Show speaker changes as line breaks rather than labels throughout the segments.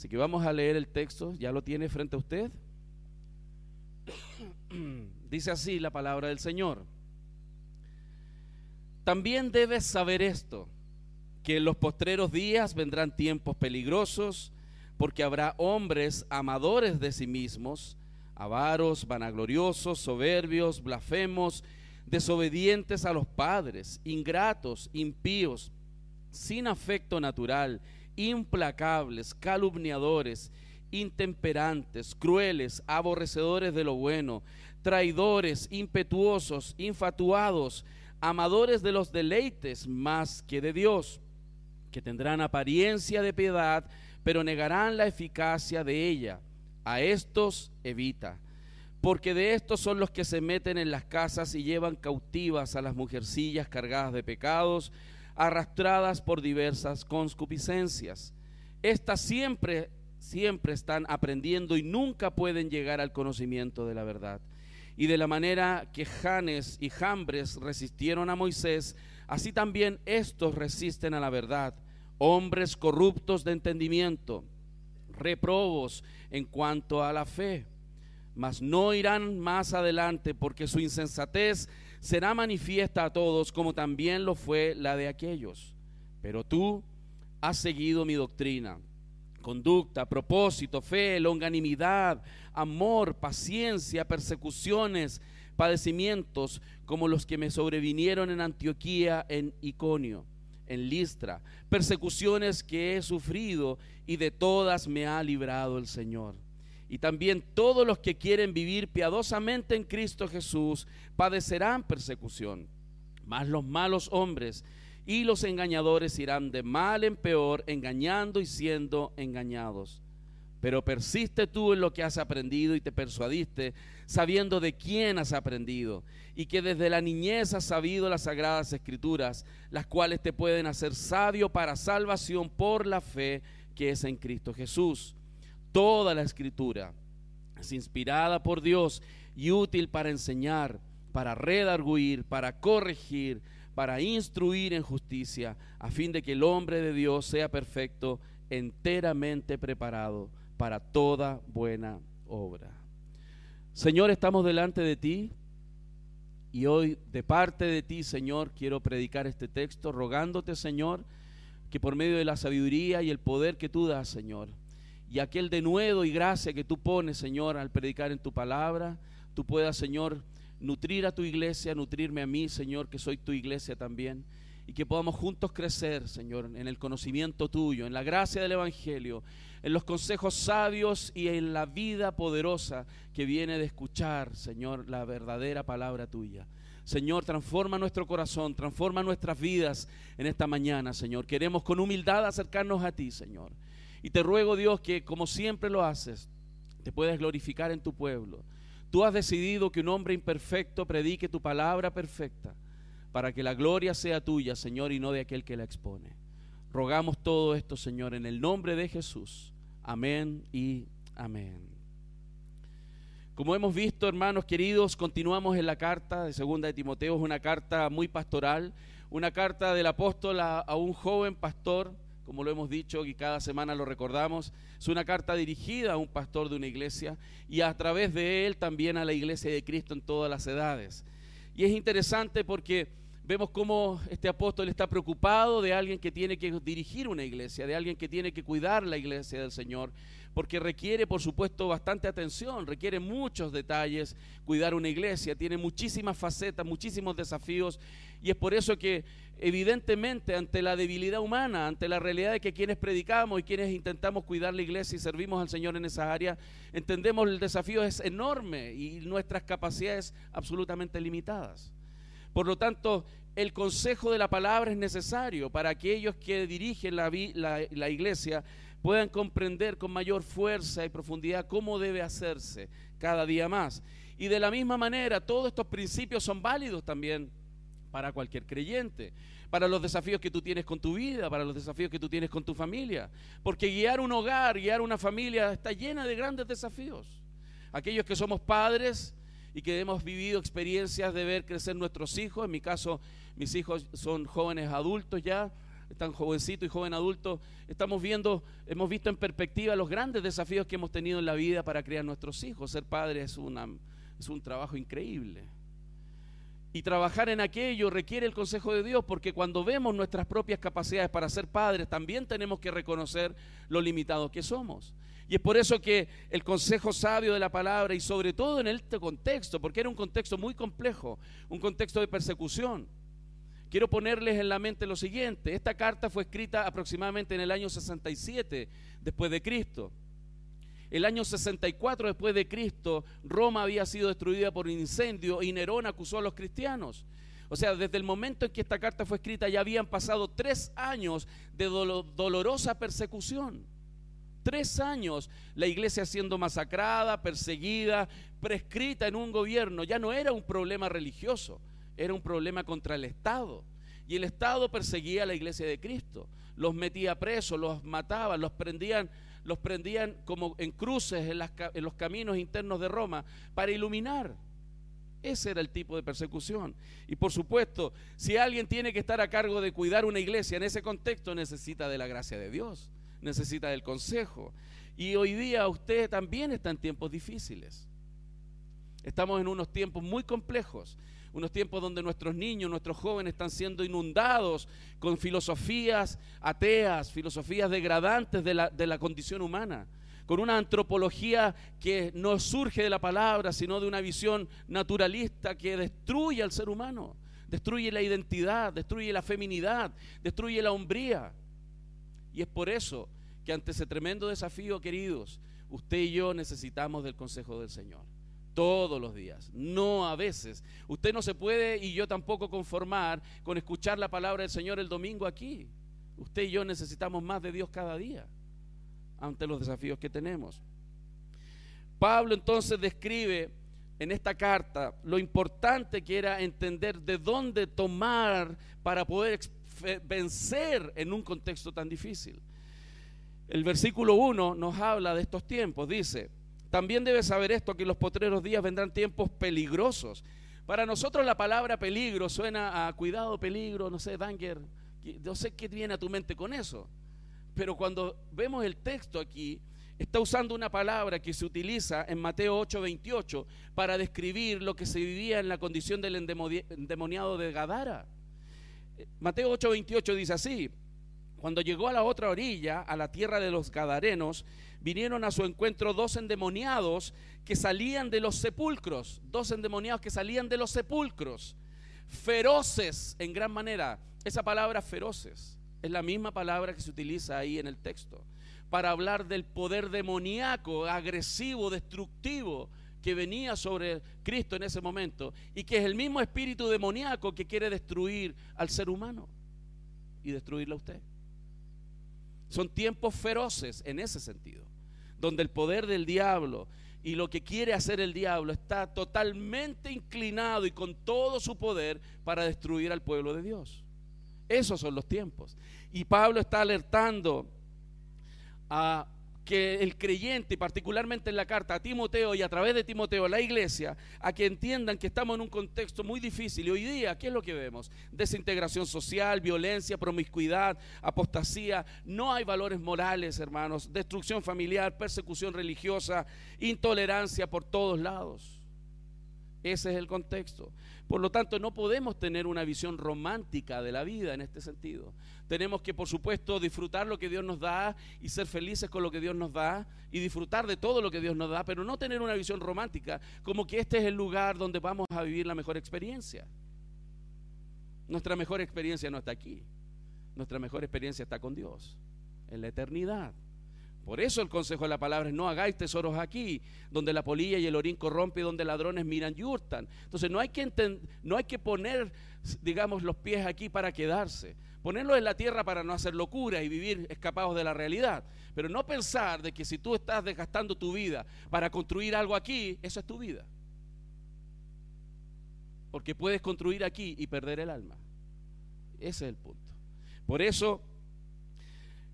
Así que vamos a leer el texto, ya lo tiene frente a usted. Dice así la palabra del Señor. También debes saber esto, que en los postreros días vendrán tiempos peligrosos, porque habrá hombres amadores de sí mismos, avaros, vanagloriosos, soberbios, blasfemos, desobedientes a los padres, ingratos, impíos, sin afecto natural, implacables, calumniadores, intemperantes, crueles, aborrecedores de lo bueno, traidores, impetuosos, infatuados, amadores de los deleites más que de Dios, que tendrán apariencia de piedad, pero negarán la eficacia de ella. A estos evita, porque de estos son los que se meten en las casas y llevan cautivas a las mujercillas cargadas de pecados, arrastradas por diversas concupiscencias. Estas siempre, siempre están aprendiendo y nunca pueden llegar al conocimiento de la verdad. Y de la manera que Janes y Jambres resistieron a Moisés, así también estos resisten a la verdad. Hombres corruptos de entendimiento, reprobos en cuanto a la fe, mas no irán más adelante porque su insensatez será manifiesta a todos como también lo fue la de aquellos. Pero tú has seguido mi doctrina conducta, propósito, fe, longanimidad, amor, paciencia, persecuciones, padecimientos, como los que me sobrevinieron en Antioquía, en Iconio, en Listra, persecuciones que he sufrido y de todas me ha librado el Señor. Y también todos los que quieren vivir piadosamente en Cristo Jesús padecerán persecución. Mas los malos hombres y los engañadores irán de mal en peor, engañando y siendo engañados. Pero persiste tú en lo que has aprendido y te persuadiste, sabiendo de quién has aprendido, y que desde la niñez has sabido las sagradas escrituras, las cuales te pueden hacer sabio para salvación por la fe que es en Cristo Jesús. Toda la escritura es inspirada por Dios y útil para enseñar, para redarguir, para corregir, para instruir en justicia, a fin de que el hombre de Dios sea perfecto, enteramente preparado para toda buena obra. Señor, estamos delante de ti y hoy de parte de ti, Señor, quiero predicar este texto, rogándote, Señor, que por medio de la sabiduría y el poder que tú das, Señor, y aquel denuedo y gracia que tú pones, Señor, al predicar en tu palabra, tú puedas, Señor, nutrir a tu iglesia, nutrirme a mí, Señor, que soy tu iglesia también, y que podamos juntos crecer, Señor, en el conocimiento tuyo, en la gracia del Evangelio, en los consejos sabios y en la vida poderosa que viene de escuchar, Señor, la verdadera palabra tuya. Señor, transforma nuestro corazón, transforma nuestras vidas en esta mañana, Señor. Queremos con humildad acercarnos a ti, Señor. Y te ruego, Dios, que como siempre lo haces, te puedas glorificar en tu pueblo Tú has decidido que un hombre imperfecto predique tu palabra perfecta para que la gloria sea tuya, Señor, y no de aquel que la expone. Rogamos todo esto, Señor, en el nombre de Jesús. Amén y amén. Como hemos visto, hermanos queridos, continuamos en la carta de Segunda de Timoteo, es una carta muy pastoral, una carta del apóstol a, a un joven pastor como lo hemos dicho y cada semana lo recordamos, es una carta dirigida a un pastor de una iglesia y a través de él también a la iglesia de Cristo en todas las edades. Y es interesante porque vemos cómo este apóstol está preocupado de alguien que tiene que dirigir una iglesia, de alguien que tiene que cuidar la iglesia del Señor, porque requiere, por supuesto, bastante atención, requiere muchos detalles cuidar una iglesia, tiene muchísimas facetas, muchísimos desafíos, y es por eso que evidentemente ante la debilidad humana, ante la realidad de que quienes predicamos y quienes intentamos cuidar la iglesia y servimos al Señor en esa área, entendemos el desafío es enorme y nuestras capacidades absolutamente limitadas. Por lo tanto, el consejo de la palabra es necesario para aquellos que dirigen la, la iglesia puedan comprender con mayor fuerza y profundidad cómo debe hacerse cada día más. Y de la misma manera, todos estos principios son válidos también para cualquier creyente, para los desafíos que tú tienes con tu vida, para los desafíos que tú tienes con tu familia. Porque guiar un hogar, guiar una familia está llena de grandes desafíos. Aquellos que somos padres y que hemos vivido experiencias de ver crecer nuestros hijos, en mi caso mis hijos son jóvenes adultos ya, tan jovencito y joven adulto, estamos viendo, hemos visto en perspectiva los grandes desafíos que hemos tenido en la vida para criar nuestros hijos. Ser padre es, una, es un trabajo increíble. Y trabajar en aquello requiere el consejo de Dios, porque cuando vemos nuestras propias capacidades para ser padres, también tenemos que reconocer lo limitados que somos. Y es por eso que el consejo sabio de la palabra, y sobre todo en este contexto, porque era un contexto muy complejo, un contexto de persecución, quiero ponerles en la mente lo siguiente. Esta carta fue escrita aproximadamente en el año 67 después de Cristo. El año 64 después de Cristo, Roma había sido destruida por un incendio y Nerón acusó a los cristianos. O sea, desde el momento en que esta carta fue escrita ya habían pasado tres años de dolorosa persecución. Tres años la iglesia siendo masacrada, perseguida, prescrita en un gobierno. Ya no era un problema religioso, era un problema contra el Estado. Y el Estado perseguía a la iglesia de Cristo. Los metía presos, los mataba, los prendían los prendían como en cruces en, los caminos internos de Roma para iluminar. Ese era el tipo de persecución. Y por supuesto, si alguien tiene que estar a cargo de cuidar una iglesia en ese contexto, necesita de la gracia de Dios, necesita del consejo. Y hoy día usted también está en tiempos difíciles. Estamos en unos tiempos muy complejos unos tiempos donde nuestros niños, nuestros jóvenes están siendo inundados con filosofías ateas, filosofías degradantes de la, de la condición humana, con una antropología que no surge de la palabra, sino de una visión naturalista que destruye al ser humano, destruye la identidad, destruye la feminidad, destruye la hombría. Y es por eso que ante ese tremendo desafío, queridos, usted y yo necesitamos del consejo del Señor todos los días, no a veces. Usted no se puede y yo tampoco conformar con escuchar la palabra del Señor el domingo aquí. Usted y yo necesitamos más de Dios cada día ante los desafíos que tenemos. Pablo entonces describe en esta carta lo importante que era entender de dónde tomar para poder vencer en un contexto tan difícil. El versículo 1 nos habla de estos tiempos, dice, también debes saber esto, que en los potreros días vendrán tiempos peligrosos. Para nosotros la palabra peligro suena a cuidado, peligro, no sé, danger, no sé qué viene a tu mente con eso. Pero cuando vemos el texto aquí, está usando una palabra que se utiliza en Mateo 8:28 para describir lo que se vivía en la condición del endemoniado de Gadara. Mateo 8:28 dice así, cuando llegó a la otra orilla, a la tierra de los Gadarenos, vinieron a su encuentro dos endemoniados que salían de los sepulcros, dos endemoniados que salían de los sepulcros, feroces en gran manera. Esa palabra feroces es la misma palabra que se utiliza ahí en el texto para hablar del poder demoníaco, agresivo, destructivo que venía sobre Cristo en ese momento y que es el mismo espíritu demoníaco que quiere destruir al ser humano y destruirlo a usted. Son tiempos feroces en ese sentido donde el poder del diablo y lo que quiere hacer el diablo está totalmente inclinado y con todo su poder para destruir al pueblo de Dios. Esos son los tiempos. Y Pablo está alertando a que el creyente, particularmente en la carta a Timoteo y a través de Timoteo la iglesia, a que entiendan que estamos en un contexto muy difícil. Y hoy día, ¿qué es lo que vemos? Desintegración social, violencia, promiscuidad, apostasía. No hay valores morales, hermanos. Destrucción familiar, persecución religiosa, intolerancia por todos lados. Ese es el contexto. Por lo tanto, no podemos tener una visión romántica de la vida en este sentido. Tenemos que, por supuesto, disfrutar lo que Dios nos da y ser felices con lo que Dios nos da y disfrutar de todo lo que Dios nos da, pero no tener una visión romántica como que este es el lugar donde vamos a vivir la mejor experiencia. Nuestra mejor experiencia no está aquí. Nuestra mejor experiencia está con Dios, en la eternidad. Por eso el consejo de la palabra es no hagáis tesoros aquí, donde la polilla y el orín corrompe y donde ladrones miran y hurtan. Entonces no hay que, no hay que poner, digamos, los pies aquí para quedarse. Ponerlos en la tierra para no hacer locura y vivir escapados de la realidad. Pero no pensar de que si tú estás desgastando tu vida para construir algo aquí, eso es tu vida. Porque puedes construir aquí y perder el alma. Ese es el punto. Por eso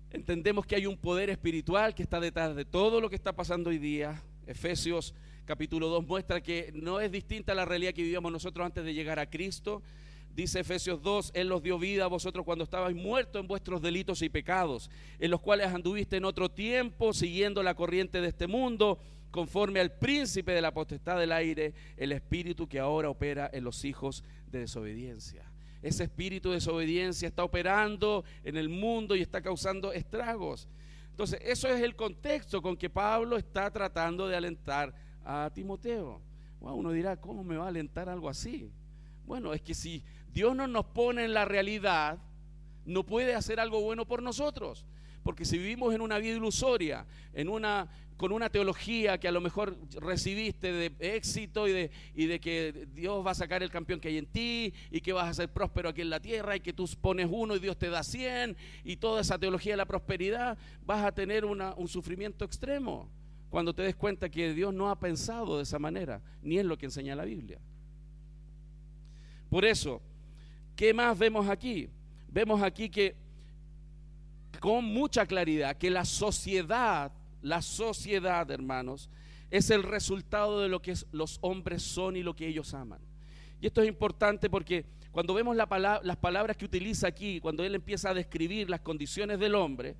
entendemos que hay un poder espiritual que está detrás de todo lo que está pasando hoy día. Efesios capítulo 2 muestra que no es distinta la realidad que vivíamos nosotros antes de llegar a Cristo. Dice Efesios 2, Él los dio vida a vosotros cuando estabais muertos en vuestros delitos y pecados, en los cuales anduviste en otro tiempo siguiendo la corriente de este mundo, conforme al príncipe de la potestad del aire, el espíritu que ahora opera en los hijos de desobediencia. Ese espíritu de desobediencia está operando en el mundo y está causando estragos. Entonces, eso es el contexto con que Pablo está tratando de alentar a Timoteo. uno dirá, ¿cómo me va a alentar algo así? Bueno, es que si Dios no nos pone en la realidad, no puede hacer algo bueno por nosotros. Porque si vivimos en una vida ilusoria, en una, con una teología que a lo mejor recibiste de éxito y de, y de que Dios va a sacar el campeón que hay en ti y que vas a ser próspero aquí en la tierra y que tú pones uno y Dios te da cien y toda esa teología de la prosperidad, vas a tener un sufrimiento extremo cuando te des cuenta que Dios no ha pensado de esa manera, ni es lo que enseña la Biblia. Por eso, ¿qué más vemos aquí? Vemos aquí que con mucha claridad que la sociedad la sociedad, hermanos, es el resultado de lo que los hombres son y lo que ellos aman. Y esto es importante porque cuando vemos las palabras que utiliza aquí, cuando él empieza a describir las condiciones del hombre,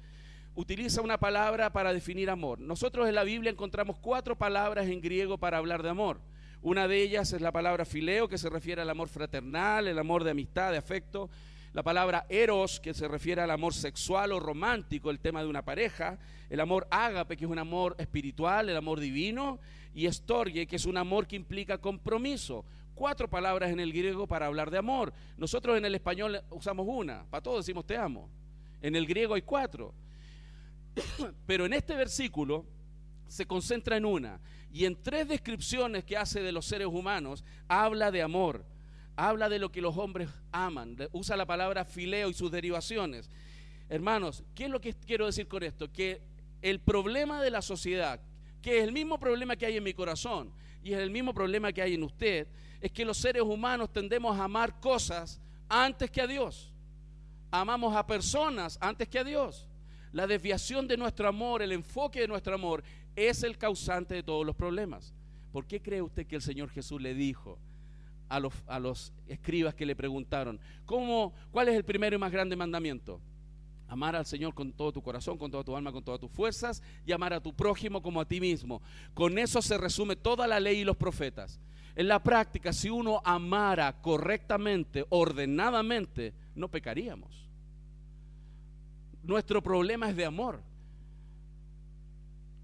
utiliza una palabra para definir amor. Nosotros en la Biblia encontramos cuatro palabras en griego para hablar de amor. Una de ellas es la palabra fileo, que se refiere al amor fraternal, el amor de amistad, de afecto. La palabra eros, que se refiere al amor sexual o romántico, el tema de una pareja. El amor ágape, que es un amor espiritual, el amor divino. Y estorgue, que es un amor que implica compromiso. Cuatro palabras en el griego para hablar de amor. Nosotros en el español usamos una. Para todos decimos te amo. En el griego hay cuatro. Pero en este versículo se concentra en una. Y en tres descripciones que hace de los seres humanos, habla de amor habla de lo que los hombres aman, usa la palabra fileo y sus derivaciones. Hermanos, ¿qué es lo que quiero decir con esto? Que el problema de la sociedad, que es el mismo problema que hay en mi corazón y es el mismo problema que hay en usted, es que los seres humanos tendemos a amar cosas antes que a Dios. Amamos a personas antes que a Dios. La desviación de nuestro amor, el enfoque de nuestro amor, es el causante de todos los problemas. ¿Por qué cree usted que el Señor Jesús le dijo a los, escribas que le preguntaron, ¿cómo, ¿cuál es el primero y más grande mandamiento? Amar al Señor con todo tu corazón, con toda tu alma, con todas tus fuerzas y amar a tu prójimo como a ti mismo. Con eso se resume toda la ley y los profetas. En la práctica, si uno amara correctamente, ordenadamente, no pecaríamos. Nuestro problema es de amor.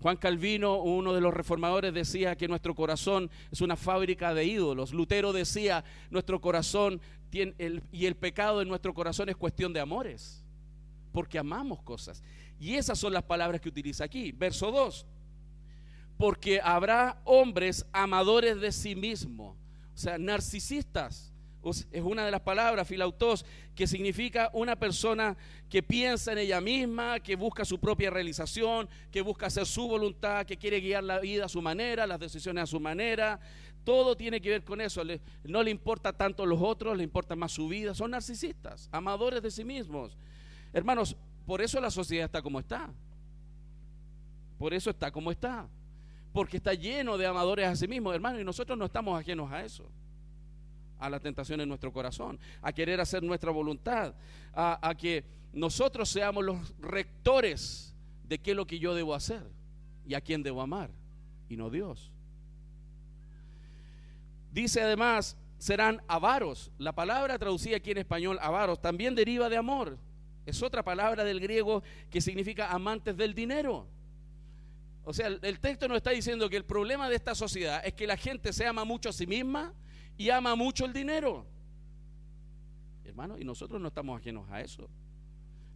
Juan Calvino, uno de los reformadores, decía que nuestro corazón es una fábrica de ídolos. Lutero decía, nuestro corazón tiene y el pecado de nuestro corazón es cuestión de amores, porque amamos cosas. Y esas son las palabras que utiliza aquí. Verso 2, porque habrá hombres amadores de sí mismo, o sea, narcisistas es una de las palabras, filautos, que significa una persona que piensa en ella misma, que busca su propia realización, que busca hacer su voluntad, que quiere guiar la vida a su manera, las decisiones a su manera. Todo tiene que ver con eso. no le importa tanto los otros, le importa más su vida. Son narcisistas, amadores de sí mismos. Hermanos, por eso la sociedad está como está. Por eso está como está. Porque está lleno de amadores a sí mismos, hermanos, y nosotros no estamos ajenos a eso a la tentación en nuestro corazón, a querer hacer nuestra voluntad, a, que nosotros seamos los rectores de qué es lo que yo debo hacer y a quién debo amar, y no Dios. Dice además, serán avaros. La palabra traducida aquí en español, avaros, también deriva de amor. Es otra palabra del griego que significa amantes del dinero. O sea, el, texto nos está diciendo que el problema de esta sociedad es que la gente se ama mucho a sí misma y ama mucho el dinero. Hermano, y nosotros no estamos ajenos a eso.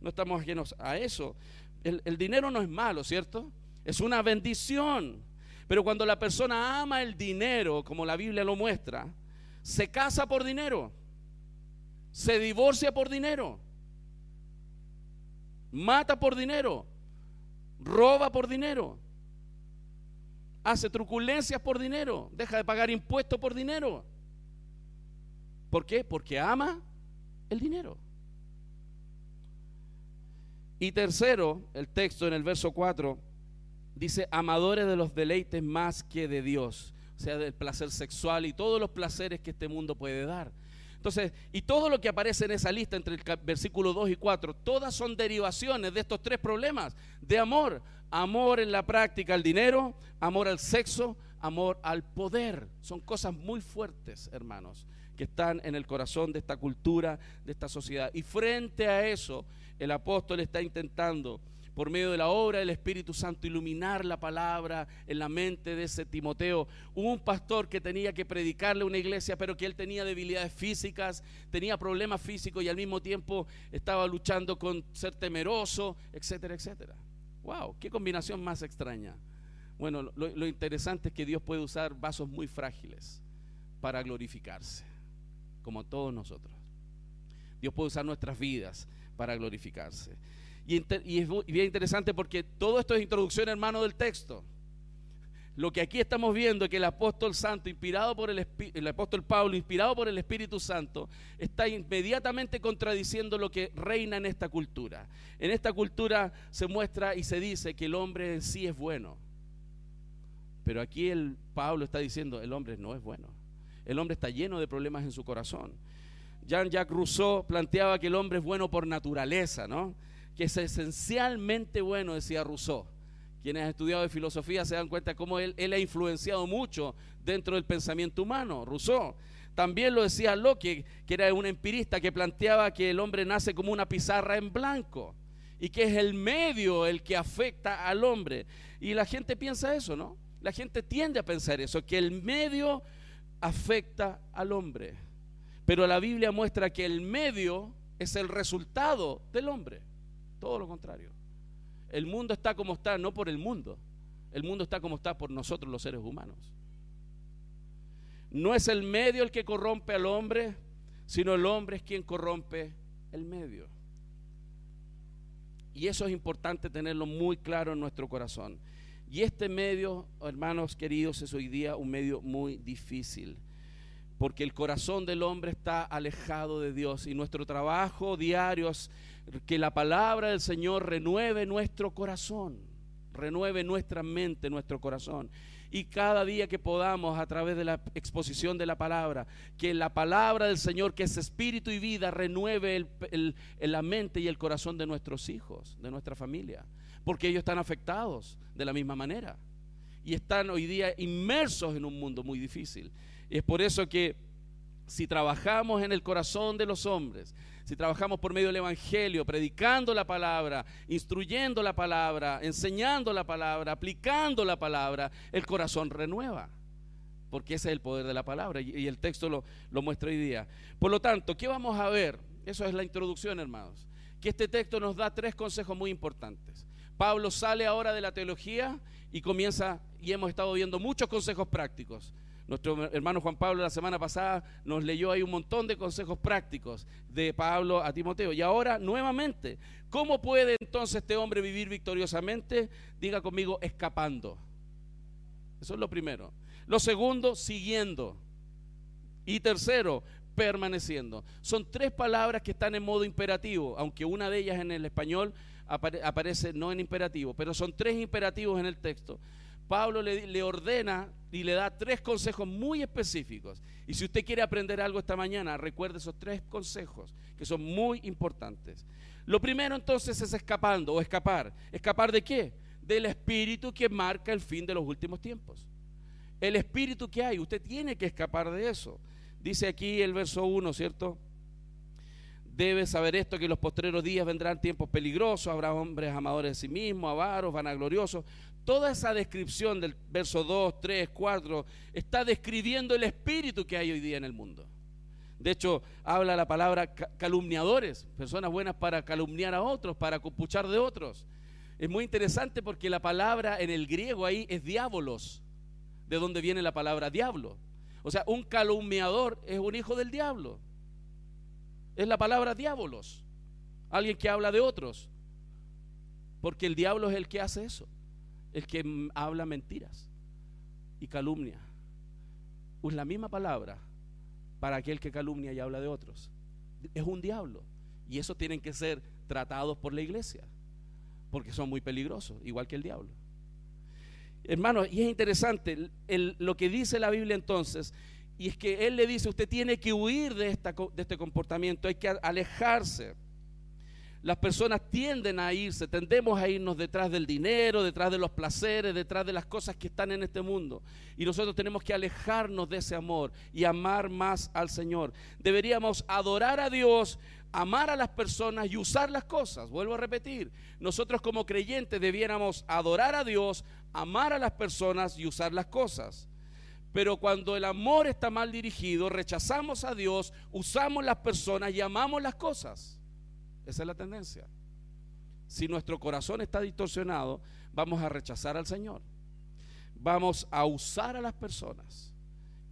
No estamos ajenos a eso. El, el dinero no es malo, ¿cierto? Es una bendición. Pero cuando la persona ama el dinero, como la Biblia lo muestra, se casa por dinero, se divorcia por dinero, mata por dinero, roba por dinero, hace truculencias por dinero, deja de pagar impuestos por dinero. ¿Por qué? Porque ama el dinero. Y tercero, el texto en el verso 4 dice, amadores de los deleites más que de Dios, o sea, del placer sexual y todos los placeres que este mundo puede dar. Entonces, y todo lo que aparece en esa lista entre el versículo 2 y 4, todas son derivaciones de estos tres problemas de amor. Amor en la práctica al dinero, amor al sexo, amor al poder. Son cosas muy fuertes, hermanos, que están en el corazón de esta cultura, de esta sociedad. Y frente a eso, el apóstol está intentando por medio de la obra del Espíritu Santo, iluminar la palabra en la mente de ese Timoteo. un pastor que tenía que predicarle a una iglesia, pero que él tenía debilidades físicas, tenía problemas físicos y al mismo tiempo estaba luchando con ser temeroso, etcétera, etcétera. ¡Wow! ¡Qué combinación más extraña! Bueno, lo, lo interesante es que Dios puede usar vasos muy frágiles para glorificarse, como todos nosotros. Dios puede usar nuestras vidas para glorificarse. Y, es bien interesante porque todo esto es introducción, hermano, del texto. Lo que aquí estamos viendo es que el apóstol santo, inspirado por el, el apóstol Pablo, inspirado por el Espíritu Santo, está inmediatamente contradiciendo lo que reina en esta cultura. En esta cultura se muestra y se dice que el hombre en sí es bueno. Pero aquí el Pablo está diciendo, el hombre no es bueno. El hombre está lleno de problemas en su corazón. Jean-Jacques Rousseau planteaba que el hombre es bueno por naturaleza, ¿no? que es esencialmente bueno, decía Rousseau. Quienes han estudiado de filosofía se dan cuenta cómo él, él ha influenciado mucho dentro del pensamiento humano, Rousseau. También lo decía Locke, que era un empirista que planteaba que el hombre nace como una pizarra en blanco y que es el medio el que afecta al hombre. Y la gente piensa eso, ¿no? La gente tiende a pensar eso, que el medio afecta al hombre. Pero la Biblia muestra que el medio es el resultado del hombre. Todo lo contrario. El mundo está como está, no por el mundo. El mundo está como está por nosotros los seres humanos. No es el medio el que corrompe al hombre, sino el hombre es quien corrompe el medio. Y eso es importante tenerlo muy claro en nuestro corazón. Y este medio, hermanos queridos, es hoy día un medio muy difícil porque el corazón del hombre está alejado de Dios y nuestro trabajo diario es que la palabra del Señor renueve nuestro corazón, renueve nuestra mente, nuestro corazón. Y cada día que podamos, a través de la exposición de la palabra, que la palabra del Señor, que es espíritu y vida, renueve la mente y el corazón de nuestros hijos, de nuestra familia, porque ellos están afectados de la misma manera y están hoy día inmersos en un mundo muy difícil. Y es por eso que si trabajamos en el corazón de los hombres, si trabajamos por medio del Evangelio, predicando la palabra, instruyendo la palabra, enseñando la palabra, aplicando la palabra, el corazón renueva. Porque ese es el poder de la palabra y, el texto lo, lo muestra hoy día. Por lo tanto, ¿qué vamos a ver? Eso es la introducción, hermanos. Que este texto nos da tres consejos muy importantes. Pablo sale ahora de la teología y comienza, y hemos estado viendo muchos consejos prácticos. Nuestro hermano Juan Pablo la semana pasada nos leyó ahí un montón de consejos prácticos de Pablo a Timoteo. Y ahora, nuevamente, ¿cómo puede entonces este hombre vivir victoriosamente? Diga conmigo, escapando. Eso es lo primero. Lo segundo, siguiendo. Y tercero, permaneciendo. Son tres palabras que están en modo imperativo, aunque una de ellas en el español aparece no en imperativo, pero son tres imperativos en el texto. Pablo le, ordena y le da tres consejos muy específicos. Y si usted quiere aprender algo esta mañana, recuerde esos tres consejos que son muy importantes. Lo primero entonces es escapando o escapar. ¿Escapar de qué? Del espíritu que marca el fin de los últimos tiempos. El espíritu que hay, usted tiene que escapar de eso. Dice aquí el verso 1, ¿cierto? Debe saber esto, que los postreros días vendrán tiempos peligrosos, habrá hombres amadores de sí mismos, avaros, vanagloriosos, toda esa descripción del verso 2, 3, 4 está describiendo el espíritu que hay hoy día en el mundo. De hecho, habla la palabra calumniadores, personas buenas para calumniar a otros, para compuchar de otros. Es muy interesante porque la palabra en el griego ahí es diabolos, de donde viene la palabra diablo. O sea, un calumniador es un hijo del diablo. Es la palabra diabolos, alguien que habla de otros, porque el diablo es el que hace eso el que habla mentiras y calumnia. Es la misma palabra para aquel que calumnia y habla de otros. Es un diablo. Y eso tienen que ser tratados por la iglesia, porque son muy peligrosos, igual que el diablo. Hermanos, y es interesante lo que dice la Biblia entonces, Y es que Él le dice, usted tiene que huir de, de este comportamiento, hay que alejarse. Las personas tienden a irse, tendemos a irnos detrás del dinero, detrás de los placeres, detrás de las cosas que están en este mundo. Y nosotros tenemos que alejarnos de ese amor y amar más al Señor. Deberíamos adorar a Dios, amar a las personas y usar las cosas. Vuelvo a repetir, nosotros como creyentes debiéramos adorar a Dios, amar a las personas y usar las cosas. Pero cuando el amor está mal dirigido, rechazamos a Dios, usamos las personas y amamos las cosas. Esa es la tendencia. Si nuestro corazón está distorsionado, vamos a rechazar al Señor. Vamos a usar a las personas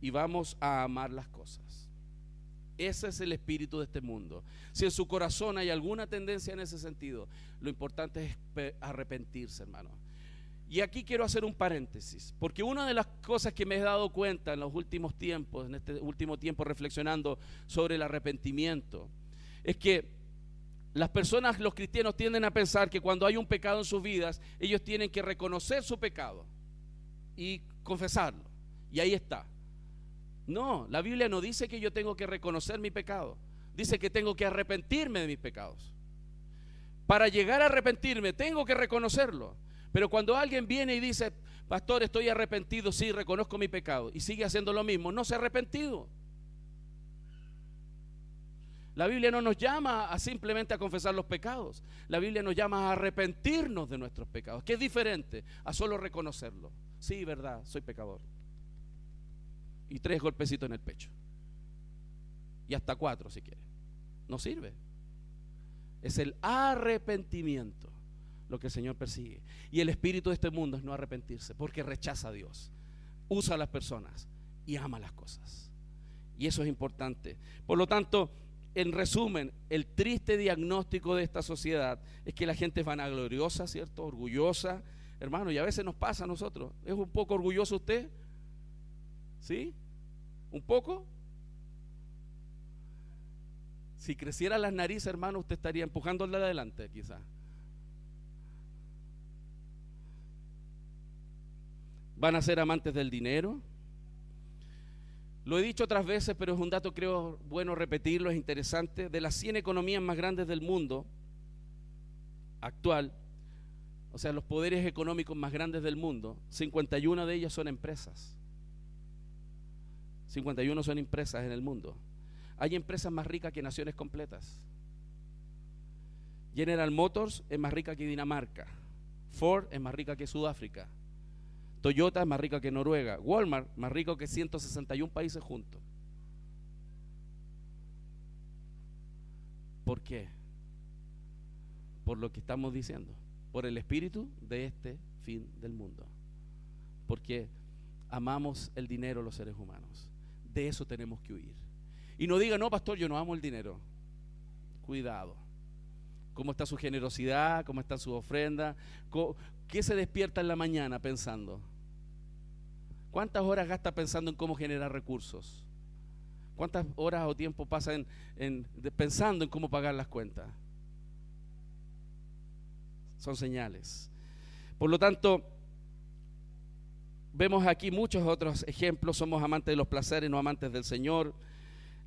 y vamos a amar las cosas. Ese es el espíritu de este mundo. Si en su corazón hay alguna tendencia en ese sentido, lo importante es arrepentirse, hermano. Y aquí quiero hacer un paréntesis, porque una de las cosas que me he dado cuenta en los últimos tiempos, en este último tiempo reflexionando sobre el arrepentimiento, es que las personas, los cristianos, tienden a pensar que cuando hay un pecado en sus vidas, ellos tienen que reconocer su pecado y confesarlo. Y ahí está. No, la Biblia no dice que yo tengo que reconocer mi pecado. Dice que tengo que arrepentirme de mis pecados. Para llegar a arrepentirme, tengo que reconocerlo. Pero cuando alguien viene y dice, pastor, estoy arrepentido, sí, reconozco mi pecado, y sigue haciendo lo mismo, no se ha arrepentido. La Biblia no nos llama a simplemente a confesar los pecados. La Biblia nos llama a arrepentirnos de nuestros pecados, que es diferente a solo reconocerlo. Sí, verdad, soy pecador. Y tres golpecitos en el pecho. Y hasta cuatro si quiere. No sirve. Es el arrepentimiento lo que el Señor persigue. Y el espíritu de este mundo es no arrepentirse, porque rechaza a Dios, usa a las personas y ama las cosas. Y eso es importante. Por lo tanto, en resumen, el triste diagnóstico de esta sociedad es que la gente es vanagloriosa, ¿cierto? Orgullosa. Hermano, y a veces nos pasa a nosotros. ¿Es un poco orgulloso usted? ¿Sí? ¿Un poco? Si creciera las narices, hermano, usted estaría empujándole adelante, quizás. Van a ser amantes del dinero. Lo he dicho otras veces, pero es un dato creo bueno repetirlo, es interesante. De las 100 economías más grandes del mundo actual, o sea, los poderes económicos más grandes del mundo, 51 de ellas son empresas. 51 son empresas en el mundo. Hay empresas más ricas que naciones completas. General Motors es más rica que Dinamarca. Ford es más rica que Sudáfrica. Toyota es más rica que Noruega. Walmart más rico que 161 países juntos. ¿Por qué? Por lo que estamos diciendo. Por el espíritu de este fin del mundo. Porque amamos el dinero los seres humanos. De eso tenemos que huir. Y no diga, no, pastor, yo no amo el dinero. Cuidado. ¿Cómo está su generosidad? ¿Cómo está su ofrenda? ¿Qué se despierta en la mañana pensando? ¿Cuántas horas gasta pensando en cómo generar recursos? ¿Cuántas horas o tiempo pasa en, pensando en cómo pagar las cuentas? Son señales. Por lo tanto, vemos aquí muchos otros ejemplos. Somos amantes de los placeres, no amantes del Señor.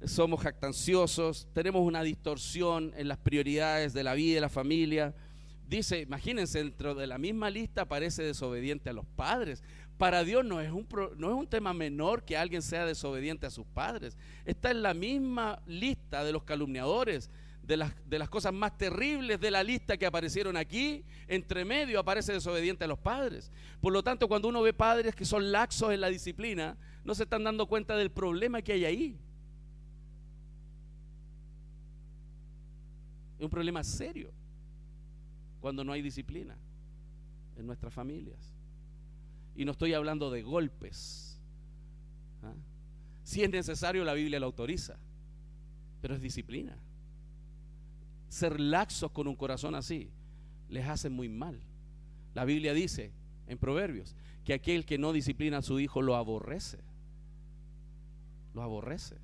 Somos jactanciosos. Tenemos una distorsión en las prioridades de la vida y la familia. Dice, imagínense, dentro de la misma lista aparece desobediente a los padres. Para Dios no es, un, no es un tema menor que alguien sea desobediente a sus padres. Está en la misma lista de los calumniadores, de las, de las cosas más terribles de la lista que aparecieron aquí. Entre medio aparece desobediente a los padres. Por lo tanto, cuando uno ve padres que son laxos en la disciplina, no se están dando cuenta del problema que hay ahí. Es un problema serio cuando no hay disciplina en nuestras familias. Y no estoy hablando de golpes. ¿ah? Si es necesario, la Biblia lo autoriza. Pero es disciplina. Ser laxos con un corazón así les hace muy mal. La Biblia dice en Proverbios que aquel que no disciplina a su hijo lo aborrece. Lo aborrece.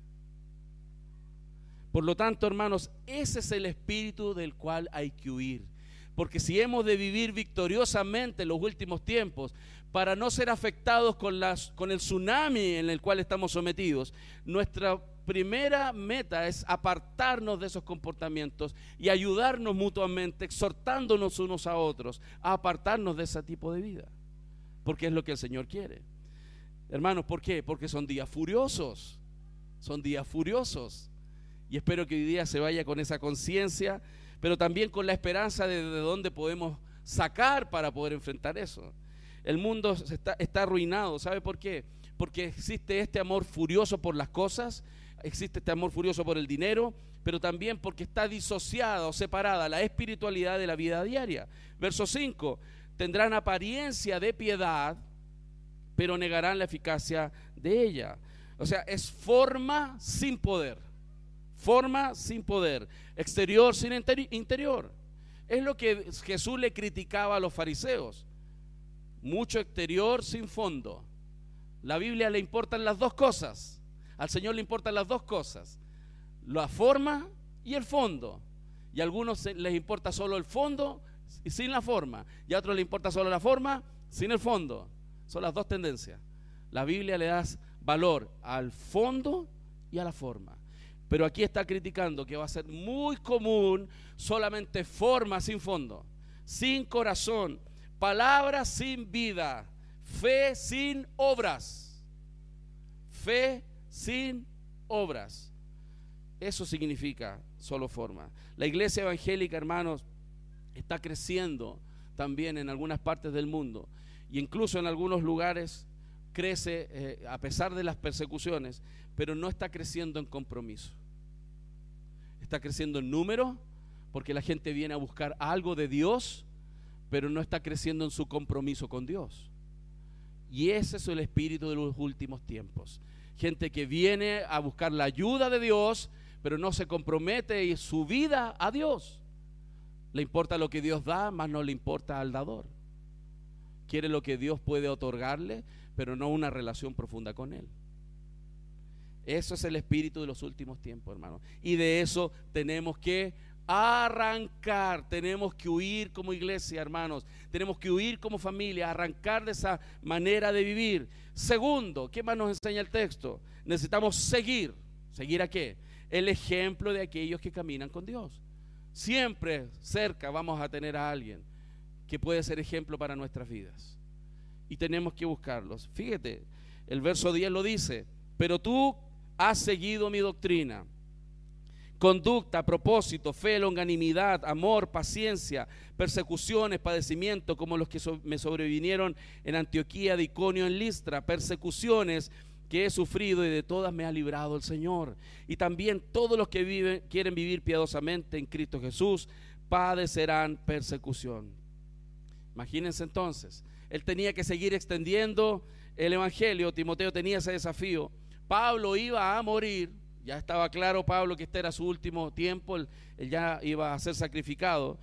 Por lo tanto, hermanos, ese es el espíritu del cual hay que huir. Porque si hemos de vivir victoriosamente en los últimos tiempos, para no ser afectados con, con el tsunami en el cual estamos sometidos, nuestra primera meta es apartarnos de esos comportamientos y ayudarnos mutuamente, exhortándonos unos a otros a apartarnos de ese tipo de vida. Porque es lo que el Señor quiere. Hermanos, ¿por qué? Porque son días furiosos. Son días furiosos. Y espero que hoy día se vaya con esa conciencia, pero también con la esperanza de, de dónde podemos sacar para poder enfrentar eso. El mundo está, está arruinado. ¿Sabe por qué? Porque existe este amor furioso por las cosas, existe este amor furioso por el dinero, pero también porque está disociada o separada la espiritualidad de la vida diaria. Verso 5, tendrán apariencia de piedad, pero negarán la eficacia de ella. O sea, es forma sin poder. Forma sin poder. Exterior sin interior. Es lo que Jesús le criticaba a los fariseos. Mucho exterior sin fondo. La Biblia le importan las dos cosas. Al Señor le importan las dos cosas. La forma y el fondo. Y a algunos les importa solo el fondo y sin la forma. Y a otros les importa solo la forma sin el fondo. Son las dos tendencias. La Biblia le da valor al fondo y a la forma. Pero aquí está criticando que va a ser muy común solamente forma sin fondo, sin corazón, palabras sin vida, fe sin obras. Fe sin obras. Eso significa solo forma. La iglesia evangélica, hermanos, está creciendo también en algunas partes del mundo y incluso en algunos lugares crece eh, a pesar de las persecuciones, pero no está creciendo en compromiso. Está creciendo en número porque la gente viene a buscar algo de Dios, pero no está creciendo en su compromiso con Dios. Y ese es el espíritu de los últimos tiempos. Gente que viene a buscar la ayuda de Dios, pero no se compromete su vida a Dios. Le importa lo que Dios da, más no le importa al dador. Quiere lo que Dios puede otorgarle, pero no una relación profunda con Él. Eso es el espíritu de los últimos tiempos, hermano. Y de eso tenemos que arrancar, tenemos que huir como iglesia, hermanos. Tenemos que huir como familia, arrancar de esa manera de vivir. Segundo, ¿qué más nos enseña el texto? Necesitamos seguir. ¿Seguir a qué? El ejemplo de aquellos que caminan con Dios. Siempre cerca vamos a tener a alguien que puede ser ejemplo para nuestras vidas. Y tenemos que buscarlos. Fíjate, el verso 10 lo dice, pero tú has seguido mi doctrina, conducta, propósito, fe, longanimidad, amor, paciencia, persecuciones, padecimiento, como los que me sobrevinieron en Antioquía, de Iconio, en Listra, persecuciones que he sufrido y de todas me ha librado el Señor. Y también todos los que viven, quieren vivir piadosamente en Cristo Jesús padecerán persecución. Imagínense entonces, él tenía que seguir extendiendo el Evangelio, Timoteo tenía ese desafío. Pablo iba a morir, ya estaba claro Pablo que este era su último tiempo, él, ya iba a ser sacrificado.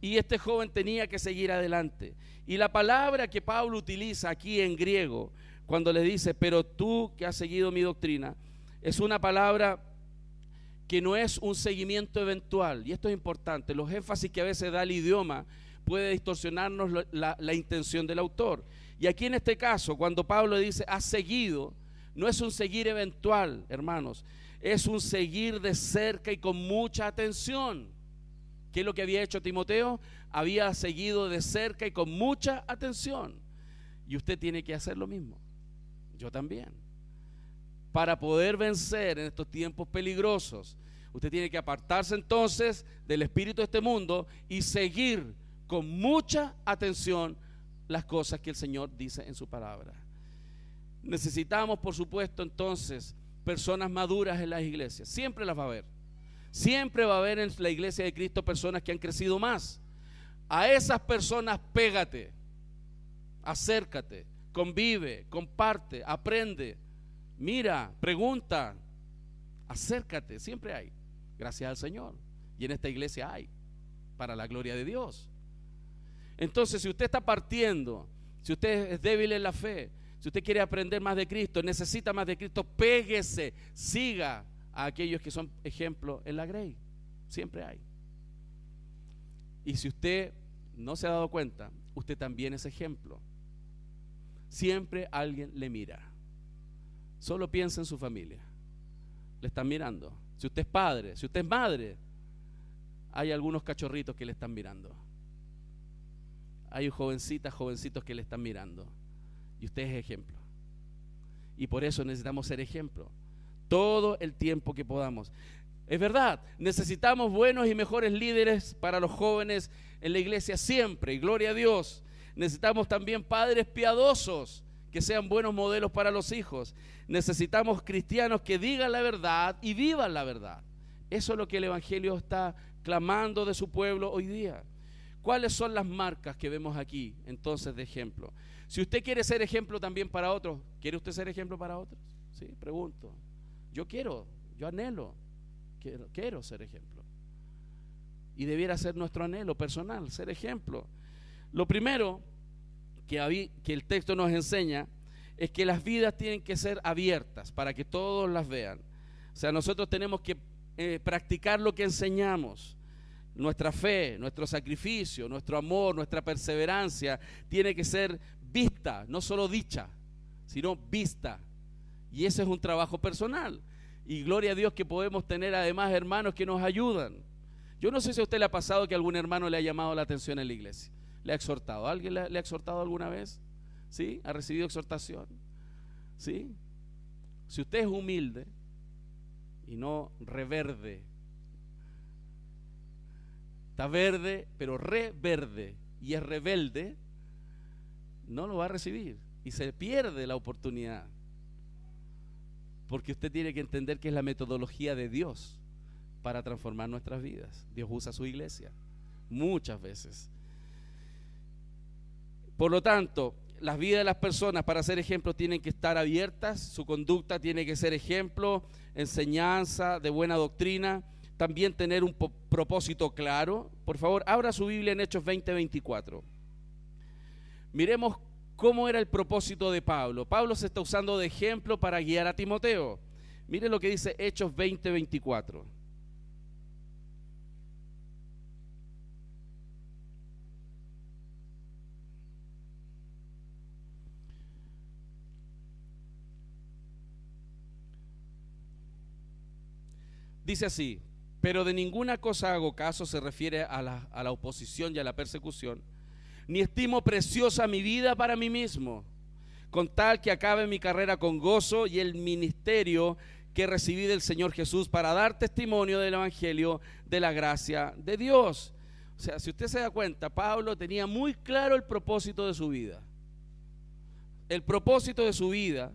Y este joven tenía que seguir adelante. Y la palabra que Pablo utiliza aquí en griego, cuando le dice, pero tú que has seguido mi doctrina, es una palabra que no es un seguimiento eventual. Y esto es importante. Los énfasis que a veces da el idioma puede distorsionarnos la, la, intención del autor. Y aquí en este caso, cuando Pablo dice, has seguido, no es un seguir eventual, hermanos, es un seguir de cerca y con mucha atención. ¿Qué es lo que había hecho Timoteo? Había seguido de cerca y con mucha atención. Y usted tiene que hacer lo mismo. Yo también. Para poder vencer en estos tiempos peligrosos, usted tiene que apartarse entonces del espíritu de este mundo y seguir con mucha atención las cosas que el Señor dice en su palabra. Necesitamos, por supuesto, entonces, personas maduras en las iglesias. Siempre las va a haber. Siempre va a haber en la iglesia de Cristo personas que han crecido más. A esas personas pégate, acércate, convive, comparte, aprende, mira, pregunta, acércate, siempre hay. Gracias al Señor. Y en esta iglesia hay, para la gloria de Dios. Entonces, si usted está partiendo, si usted es débil en la fe, si usted quiere aprender más de Cristo, necesita más de Cristo, péguese, siga a aquellos que son ejemplos en la grey. Siempre hay. Y si usted no se ha dado cuenta, usted también es ejemplo. Siempre alguien le mira. Solo piensa en su familia. Le están mirando. Si usted es padre, si usted es madre, hay algunos cachorritos que le están mirando. Hay jovencitas, jovencitos que le están mirando. Y usted es ejemplo. Y por eso necesitamos ser ejemplo. Todo el tiempo que podamos. Es verdad, necesitamos buenos y mejores líderes para los jóvenes en la iglesia siempre, y gloria a Dios. Necesitamos también padres piadosos que sean buenos modelos para los hijos. Necesitamos cristianos que digan la verdad y vivan la verdad. Eso es lo que el Evangelio está clamando de su pueblo hoy día. ¿Cuáles son las marcas que vemos aquí entonces de ejemplo? Si usted quiere ser ejemplo también para otros, ¿quiere usted ser ejemplo para otros? Sí, pregunto. Yo quiero, yo anhelo quiero, ser ejemplo. Y debiera ser nuestro anhelo personal, ser ejemplo. Lo primero que, el texto nos enseña es que las vidas tienen que ser abiertas para que todos las vean. O sea, nosotros tenemos que eh, practicar lo que enseñamos. Nuestra fe, nuestro sacrificio, nuestro amor, nuestra perseverancia tiene que ser vista, no solo dicha, sino vista. Y ese es un trabajo personal. Y gloria a Dios que podemos tener además hermanos que nos ayudan. Yo no sé si a usted le ha pasado que algún hermano le ha llamado la atención en la iglesia. ¿Le ha exhortado? ¿Alguien le, ha exhortado alguna vez? ¿Sí? ¿Ha recibido exhortación? ¿Sí? Si usted es humilde y no reverde, está verde, pero reverde y es rebelde, no lo va a recibir y se pierde la oportunidad. Porque usted tiene que entender que es la metodología de Dios para transformar nuestras vidas. Dios usa su iglesia muchas veces. Por lo tanto, las vidas de las personas para ser ejemplo tienen que estar abiertas, su conducta tiene que ser ejemplo, enseñanza de buena doctrina, también tener un propósito claro. Por favor, abra su Biblia en Hechos 20:24. Miremos ¿Cómo era el propósito de Pablo? Pablo se está usando de ejemplo para guiar a Timoteo. Mire lo que dice Hechos 20, 24. Dice así, pero de ninguna cosa hago caso, se refiere a la, a la oposición y a la persecución ni estimo preciosa mi vida para mí mismo, con tal que acabe mi carrera con gozo y el ministerio que recibí del Señor Jesús para dar testimonio del Evangelio de la gracia de Dios. O sea, si usted se da cuenta, Pablo tenía muy claro el propósito de su vida. El propósito de su vida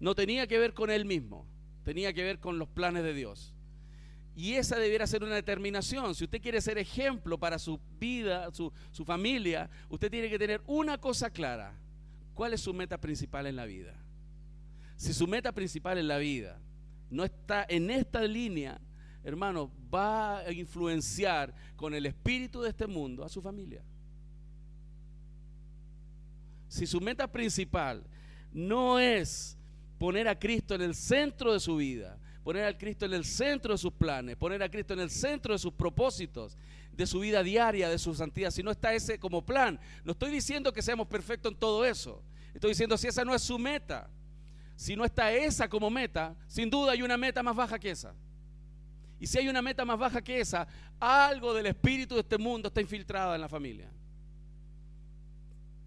no tenía que ver con él mismo, tenía que ver con los planes de Dios. Y esa debiera ser una determinación. Si usted quiere ser ejemplo para su vida, su, su, familia, usted tiene que tener una cosa clara. ¿Cuál es su meta principal en la vida? Si su meta principal en la vida no está en esta línea, hermano, va a influenciar con el espíritu de este mundo a su familia. Si su meta principal no es poner a Cristo en el centro de su vida, poner a Cristo en el centro de sus planes, poner a Cristo en el centro de sus propósitos, de su vida diaria, de su santidad. Si no está ese como plan, no estoy diciendo que seamos perfectos en todo eso. Estoy diciendo si esa no es su meta, si no está esa como meta, sin duda hay una meta más baja que esa. Y si hay una meta más baja que esa, algo del espíritu de este mundo está infiltrado en la familia.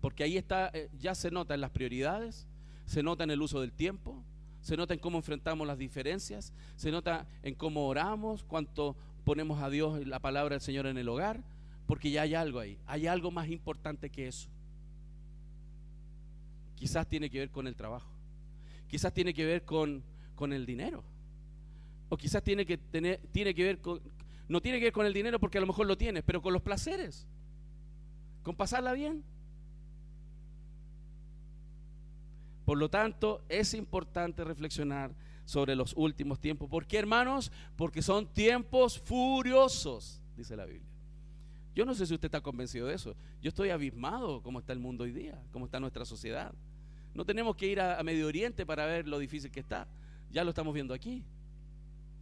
Porque ahí está, eh, ya se nota en las prioridades, se nota en el uso del tiempo, se nota en cómo enfrentamos las diferencias, se nota en cómo oramos, cuánto ponemos a Dios la palabra del Señor en el hogar, porque ya hay algo ahí, hay algo más importante que eso. Quizás tiene que ver con el trabajo, quizás tiene que ver con, con el dinero, o quizás tiene que, tener, tiene que ver con, no tiene que ver con el dinero porque a lo mejor lo tienes, pero con los placeres, con pasarla bien. Por lo tanto, es importante reflexionar sobre los últimos tiempos. ¿Por qué, hermanos? Porque son tiempos furiosos, dice la Biblia. Yo no sé si usted está convencido de eso. Yo estoy abismado cómo está el mundo hoy día, cómo está nuestra sociedad. No tenemos que ir a, Medio Oriente para ver lo difícil que está. Ya lo estamos viendo aquí.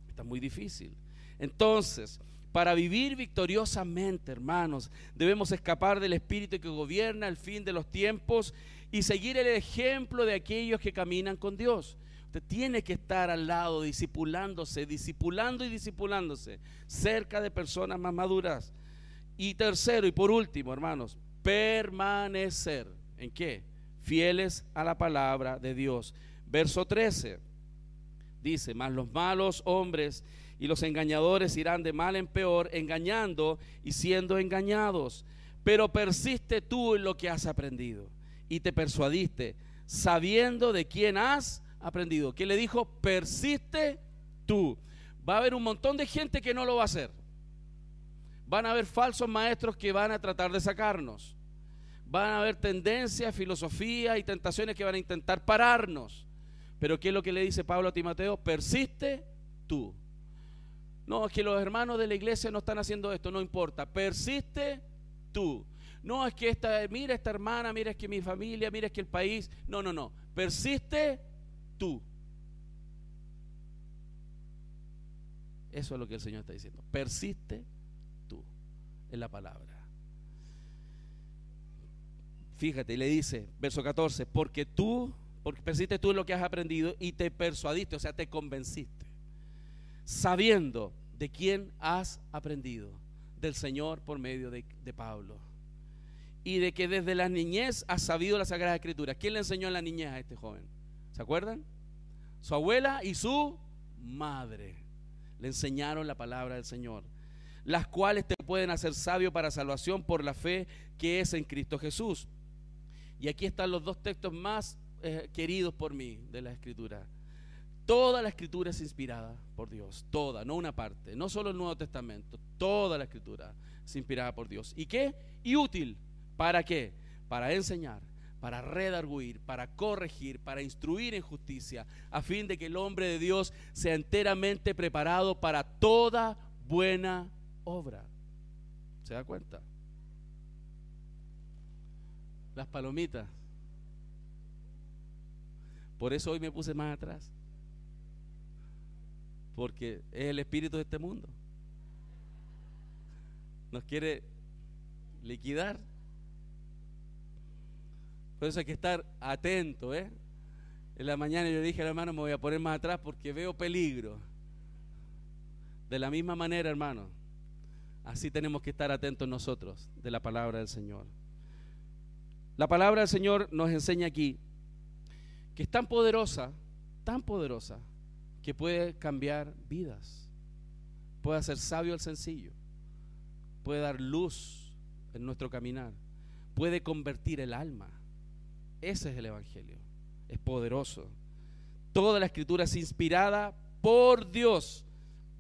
Está muy difícil. Entonces, Para vivir victoriosamente, hermanos, debemos escapar del espíritu que gobierna el fin de los tiempos y seguir el ejemplo de aquellos que caminan con Dios. Usted tiene que estar al lado, disipulándose, disipulando y disipulándose, cerca de personas más maduras. Y tercero y por último, hermanos, permanecer. ¿En qué? Fieles a la palabra de Dios. Verso 13 dice, mas los malos hombres y los engañadores irán de mal en peor, engañando y siendo engañados. Pero persiste tú en lo que has aprendido y te persuadiste, sabiendo de quién has aprendido. ¿Qué le dijo? Persiste tú. Va a haber un montón de gente que no lo va a hacer. Van a haber falsos maestros que van a tratar de sacarnos. Van a haber tendencias, filosofías y tentaciones que van a intentar pararnos. Pero ¿qué es lo que le dice Pablo a Timoteo? Persiste tú. No, es que los hermanos de la iglesia no están haciendo esto, no importa. Persiste tú. No, es que esta, mira esta hermana, mira es que mi familia, mira es que el país. No, no, no. Persiste tú. Eso es lo que el Señor está diciendo. Persiste tú en la palabra. Fíjate, le dice, verso 14, porque tú, porque persiste tú en lo que has aprendido y te persuadiste, o sea, te convenciste, sabiendo de quién has aprendido, del Señor por medio de, Pablo y de que desde la niñez ha sabido la Sagrada Escritura. ¿Quién le enseñó en la niñez a este joven? ¿Se acuerdan? Su abuela y su madre le enseñaron la palabra del Señor, las cuales te pueden hacer sabio para salvación por la fe que es en Cristo Jesús. Y aquí están los dos textos más eh, queridos por mí de la Escritura. Toda la Escritura es inspirada por Dios, toda, no una parte, no solo el Nuevo Testamento, toda la Escritura es inspirada por Dios. ¿Y qué? Y útil ¿Para qué? Para enseñar, para redarguir, para corregir, para instruir en justicia, a fin de que el hombre de Dios sea enteramente preparado para toda buena obra. ¿Se da cuenta? Las palomitas. Por eso hoy me puse más atrás. Porque es el espíritu de este mundo. Nos quiere liquidar. Por eso hay que estar atento, ¿eh? En la mañana yo dije hermano, me voy a poner más atrás porque veo peligro. De la misma manera, hermano, así tenemos que estar atentos nosotros de la palabra del Señor. La palabra del Señor nos enseña aquí que es tan poderosa, tan poderosa, que puede cambiar vidas, puede hacer sabio al sencillo, puede dar luz en nuestro caminar, puede convertir el alma ese es el Evangelio. Es poderoso. Toda la escritura es inspirada por Dios,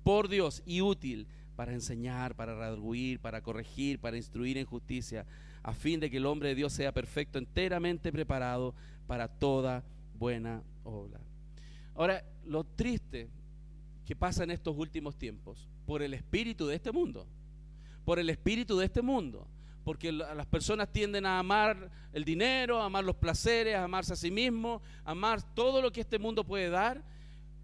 por Dios y útil para enseñar, para redarguir, para corregir, para instruir en justicia, a fin de que el hombre de Dios sea perfecto, enteramente preparado para toda buena obra. Ahora, lo triste que pasa en estos últimos tiempos, por el espíritu de este mundo, por el espíritu de este mundo, porque las personas tienden a amar el dinero, a amar los placeres, a amarse a sí mismos, a amar todo lo que este mundo puede dar.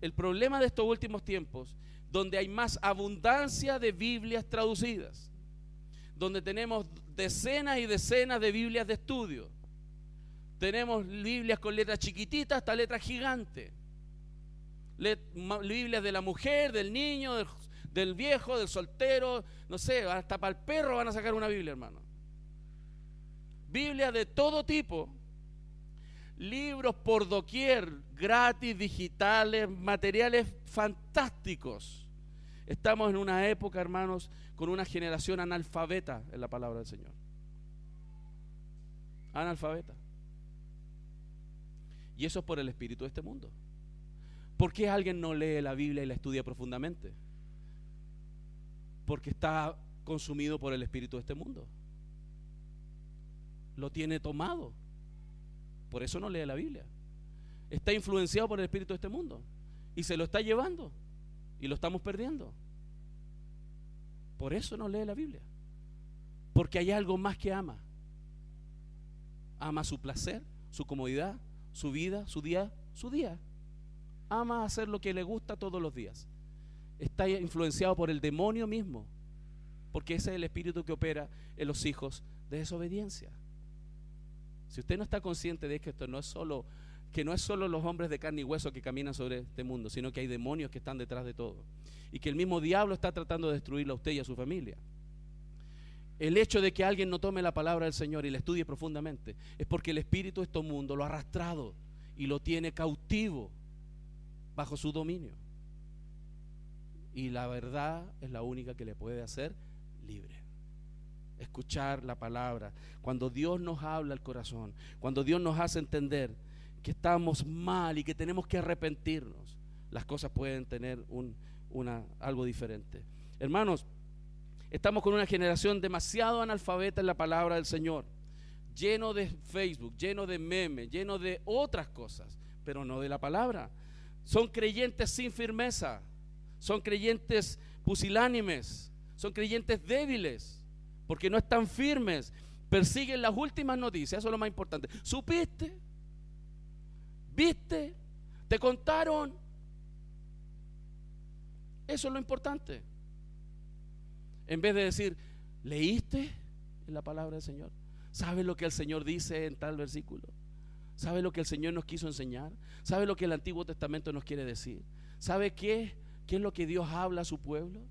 El problema de estos últimos tiempos, donde hay más abundancia de Biblias traducidas, donde tenemos decenas y decenas de Biblias de estudio, tenemos Biblias con letras chiquititas hasta letras gigantes, Biblias de la mujer, del niño, del, del viejo, del soltero, no sé, hasta para el perro van a sacar una Biblia, hermano. Biblia de todo tipo, libros por doquier, gratis, digitales, materiales fantásticos. Estamos en una época, hermanos, con una generación analfabeta en la palabra del Señor. Analfabeta. Y eso es por el espíritu de este mundo. ¿Por qué alguien no lee la Biblia y la estudia profundamente? Porque está consumido por el espíritu de este mundo lo tiene tomado. Por eso no lee la Biblia. Está influenciado por el espíritu de este mundo. Y se lo está llevando. Y lo estamos perdiendo. Por eso no lee la Biblia. Porque hay algo más que ama. Ama su placer, su comodidad, su vida, su día, su día. Ama hacer lo que le gusta todos los días. Está influenciado por el demonio mismo. porque ese es el espíritu que opera en los hijos de desobediencia. Si usted no está consciente de que esto no es solo que no es solo los hombres de carne y hueso que caminan sobre este mundo, sino que hay demonios que están detrás de todo y que el mismo diablo está tratando de destruirlo a usted y a su familia. El hecho de que alguien no tome la palabra del Señor y la estudie profundamente es porque el espíritu de este mundo lo ha arrastrado y lo tiene cautivo bajo su dominio. Y la verdad es la única que le puede hacer libre escuchar la palabra, cuando Dios nos habla al corazón, cuando Dios nos hace entender que estamos mal y que tenemos que arrepentirnos, las cosas pueden tener un, una, algo diferente. Hermanos, estamos con una generación demasiado analfabeta en la palabra del Señor, lleno de Facebook, lleno de memes, lleno de otras cosas, pero no de la palabra. Son creyentes sin firmeza, son creyentes pusilánimes, son creyentes débiles porque no están firmes, persiguen las últimas noticias, eso es lo más importante. ¿Supiste? ¿Viste? ¿Te contaron? Eso es lo importante. En vez de decir, ¿leíste la palabra del Señor? ¿Sabes lo que el Señor dice en tal versículo? ¿Sabe lo que el Señor nos quiso enseñar? ¿Sabe lo que el Antiguo Testamento nos quiere decir? ¿Sabe qué? ¿Qué es lo que Dios habla a su pueblo?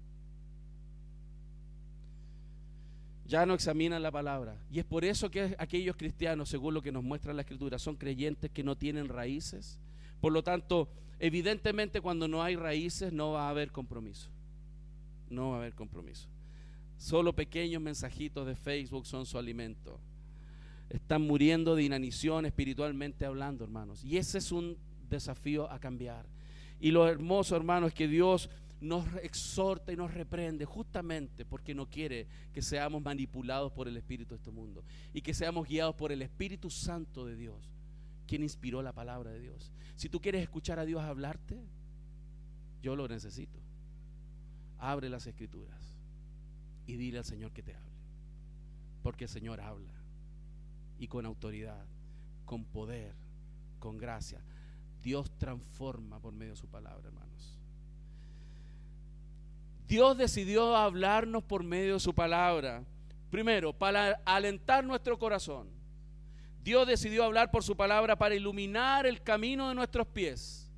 ya no examinan la palabra. Y es por eso que aquellos cristianos, según lo que nos muestra la escritura, son creyentes que no tienen raíces. Por lo tanto, evidentemente cuando no hay raíces no va a haber compromiso. No va a haber compromiso. Solo pequeños mensajitos de Facebook son su alimento. Están muriendo de inanición espiritualmente hablando, hermanos. Y ese es un desafío a cambiar. Y lo hermoso, hermanos, es que Dios nos exhorta y nos reprende justamente porque no quiere que seamos manipulados por el espíritu de este mundo y que seamos guiados por el Espíritu Santo de Dios, quien inspiró la palabra de Dios. Si tú quieres escuchar a Dios hablarte, yo lo necesito. Abre las escrituras y dile al Señor que te hable, porque el Señor habla y con autoridad, con poder, con gracia. Dios transforma por medio de su palabra, hermanos. Dios decidió hablarnos por medio de su palabra. Primero, para alentar nuestro corazón. Dios decidió hablar por su palabra para iluminar el camino de nuestros pies.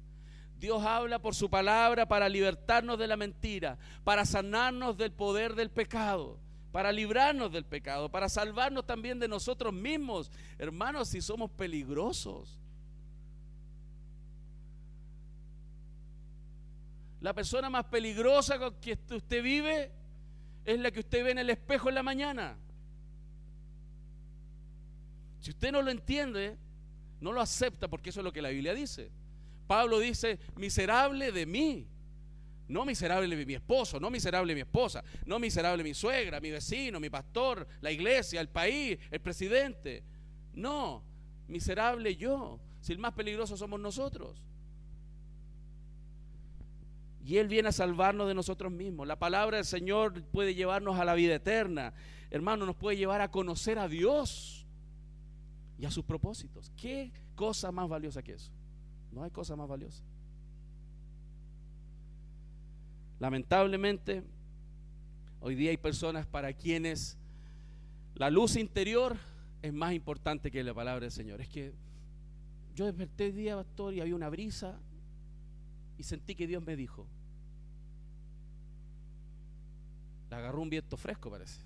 Dios habla por su palabra para libertarnos de la mentira, para sanarnos del poder del pecado, para librarnos del pecado, para salvarnos también de nosotros mismos. Hermanos, si somos peligrosos. La persona más peligrosa con que usted vive es la que usted ve en el espejo en la mañana. Si usted no lo entiende, no lo acepta porque eso es lo que la Biblia dice. Pablo dice, miserable de mí. No miserable mi esposo, no miserable mi esposa, no miserable mi suegra, mi vecino, mi pastor, la iglesia, el país, el presidente. No, miserable yo. Si el más peligroso somos nosotros. Y Él viene a salvarnos de nosotros mismos. La palabra del Señor puede llevarnos a la vida eterna. Hermano, nos puede llevar a conocer a Dios y a sus propósitos. ¿Qué cosa más valiosa que eso? No hay cosa más valiosa. Lamentablemente, hoy día hay personas para quienes la luz interior es más importante que la palabra del Señor. Es que yo desperté el día, pastor, y había una brisa y sentí que Dios me dijo. Le agarró un viento fresco, parece.